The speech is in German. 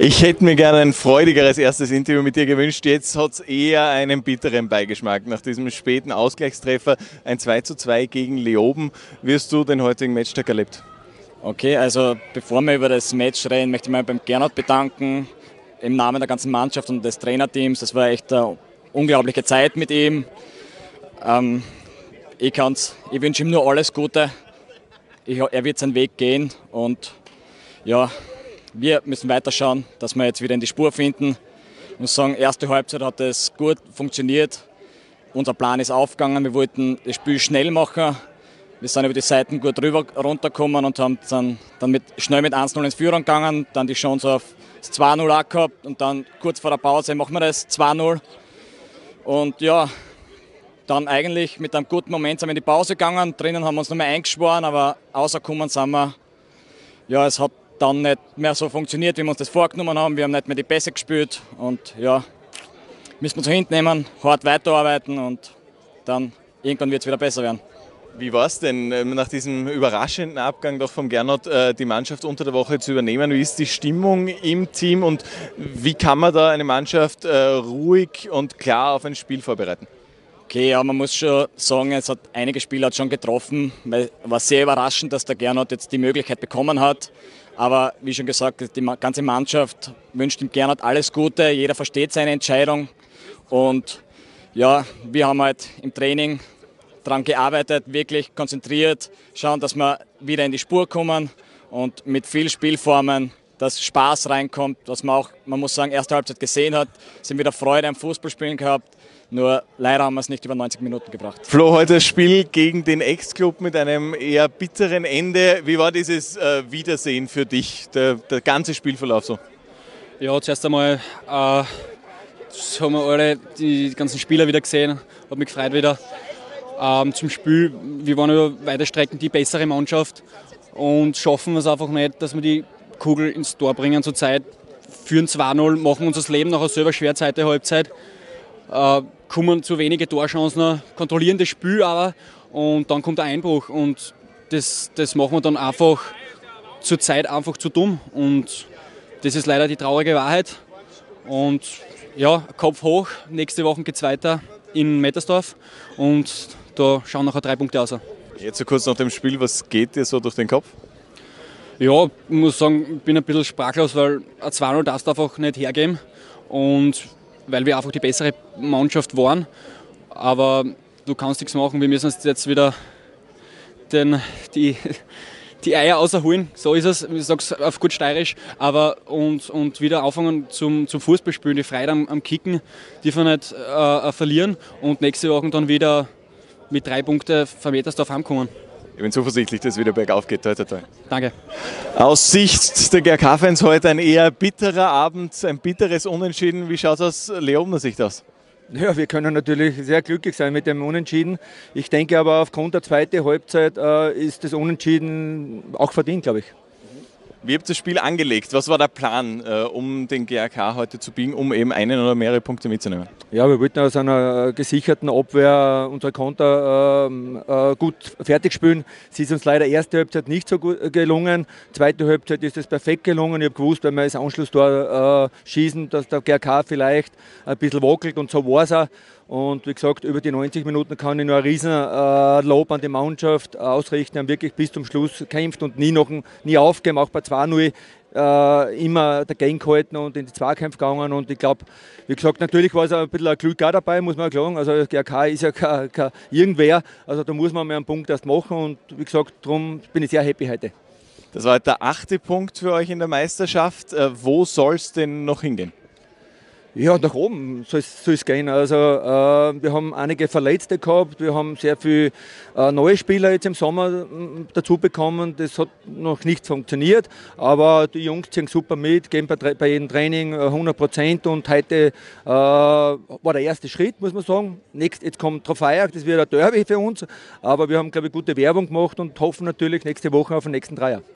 Ich hätte mir gerne ein freudigeres erstes Interview mit dir gewünscht. Jetzt hat es eher einen bitteren Beigeschmack. Nach diesem späten Ausgleichstreffer, ein 2 zu 2 gegen Leoben, wirst du den heutigen Matchtag erlebt? Okay, also bevor wir über das Match reden, möchte ich mich beim Gernot bedanken, im Namen der ganzen Mannschaft und des Trainerteams. Das war echt eine unglaubliche Zeit mit ihm. Ähm, ich, ich wünsche ihm nur alles Gute. Ich, er wird seinen Weg gehen und ja, wir müssen weiterschauen, dass wir jetzt wieder in die Spur finden. Ich muss sagen, erste Halbzeit hat es gut funktioniert. Unser Plan ist aufgegangen. Wir wollten das Spiel schnell machen. Wir sind über die Seiten gut rüber runtergekommen und haben dann, dann mit, schnell mit 1-0 ins Führung gegangen. Dann die Chance auf das 2-0 gehabt und dann kurz vor der Pause machen wir das 2-0. Und ja, dann eigentlich mit einem guten Moment sind wir in die Pause gegangen. Drinnen haben wir uns noch nochmal eingeschworen, aber rausgekommen sind wir. Ja, es hat dann nicht mehr so funktioniert, wie wir uns das vorgenommen haben. Wir haben nicht mehr die Pässe gespielt und ja, müssen wir so hinnehmen, hart weiterarbeiten und dann irgendwann wird es wieder besser werden. Wie war es denn ähm, nach diesem überraschenden Abgang doch vom Gernot, äh, die Mannschaft unter der Woche zu übernehmen? Wie ist die Stimmung im Team und wie kann man da eine Mannschaft äh, ruhig und klar auf ein Spiel vorbereiten? Okay, ja, man muss schon sagen, es hat einige Spieler schon getroffen. Es war sehr überraschend, dass der Gernot jetzt die Möglichkeit bekommen hat. Aber wie schon gesagt, die ganze Mannschaft wünscht ihm Gernot alles Gute. Jeder versteht seine Entscheidung. Und ja, wir haben halt im Training daran gearbeitet, wirklich konzentriert, schauen, dass wir wieder in die Spur kommen und mit viel Spielformen dass Spaß reinkommt, was man auch, man muss sagen, erste Halbzeit gesehen hat, sind wieder Freude am Fußballspielen gehabt. Nur leider haben wir es nicht über 90 Minuten gebracht. Flo, heute das Spiel gegen den Ex-Club mit einem eher bitteren Ende. Wie war dieses äh, Wiedersehen für dich, der, der, ganze Spielverlauf so? Ja, zuerst einmal äh, haben wir alle die ganzen Spieler wieder gesehen. Hat mich gefreut wieder. Ähm, zum Spiel, wir waren über weite Strecken die bessere Mannschaft und schaffen es einfach nicht, dass wir die Kugel ins Tor bringen zur Zeit, führen 2-0, machen uns das Leben nachher selber schwer, zweite Halbzeit, äh, kommen zu wenige Torchancen, kontrollieren das Spiel aber und dann kommt der Einbruch und das, das machen wir dann einfach zur Zeit einfach zu dumm und das ist leider die traurige Wahrheit und ja, Kopf hoch, nächste Woche geht es weiter in Mettersdorf und da schauen nachher drei Punkte aus. Jetzt so kurz nach dem Spiel, was geht dir so durch den Kopf? Ja, ich muss sagen, ich bin ein bisschen sprachlos, weil ein 2-0 darfst du einfach nicht hergeben. Und weil wir einfach die bessere Mannschaft waren. Aber du kannst nichts machen, wir müssen uns jetzt wieder den, die, die Eier außerholen, so ist es, ich sage es auf gut steirisch, aber und, und wieder anfangen zum, zum Fußballspielen, die Freude am, am Kicken, die wir nicht äh, verlieren. Und nächste Woche dann wieder mit drei Punkten von Metersdorf heimkommen. Ich bin zuversichtlich, dass es wieder bergauf geht. Toi, toi, toi. Danke. Aus Sicht der GRK-Fans heute ein eher bitterer Abend, ein bitteres Unentschieden. Wie schaut es aus Leobener Sicht aus? Ja, wir können natürlich sehr glücklich sein mit dem Unentschieden. Ich denke aber aufgrund der zweiten Halbzeit äh, ist das Unentschieden auch verdient, glaube ich. Wie habt ihr das Spiel angelegt? Was war der Plan, äh, um den GRK heute zu biegen, um eben einen oder mehrere Punkte mitzunehmen? Ja, wir wollten aus einer gesicherten Abwehr unsere Konter äh, äh, gut fertig spielen. Es ist uns leider erste Halbzeit nicht so gut gelungen. Zweite Halbzeit ist es perfekt gelungen. Ich habe gewusst, wenn wir das Anschlusstor äh, schießen, dass der GRK vielleicht ein bisschen wackelt und so war es auch. Und wie gesagt, über die 90 Minuten kann ich nur ein riesen äh, Lob an die Mannschaft ausrichten. Haben wirklich bis zum Schluss gekämpft und nie, noch, nie aufgegeben, auch bei 2-0 äh, immer dagegen gehalten und in die Zweikämpfe gegangen. Und ich glaube, wie gesagt, natürlich war es ein bisschen ein Glück auch dabei, muss man sagen. Also GRK ist ja kein, kein irgendwer. Also da muss man mal einen Punkt erst machen. Und wie gesagt, darum bin ich sehr happy heute. Das war der achte Punkt für euch in der Meisterschaft. Äh, wo soll es denn noch hingehen? Ja, nach oben soll es gehen. Also äh, wir haben einige Verletzte gehabt, wir haben sehr viele äh, neue Spieler jetzt im Sommer dazu bekommen. Das hat noch nicht funktioniert, aber die Jungs ziehen super mit, gehen bei, bei jedem Training 100 äh, Prozent und heute äh, war der erste Schritt, muss man sagen. Nächst, jetzt kommt Trofeiach, das wird ein Derby für uns, aber wir haben, glaube ich, gute Werbung gemacht und hoffen natürlich nächste Woche auf den nächsten Dreier.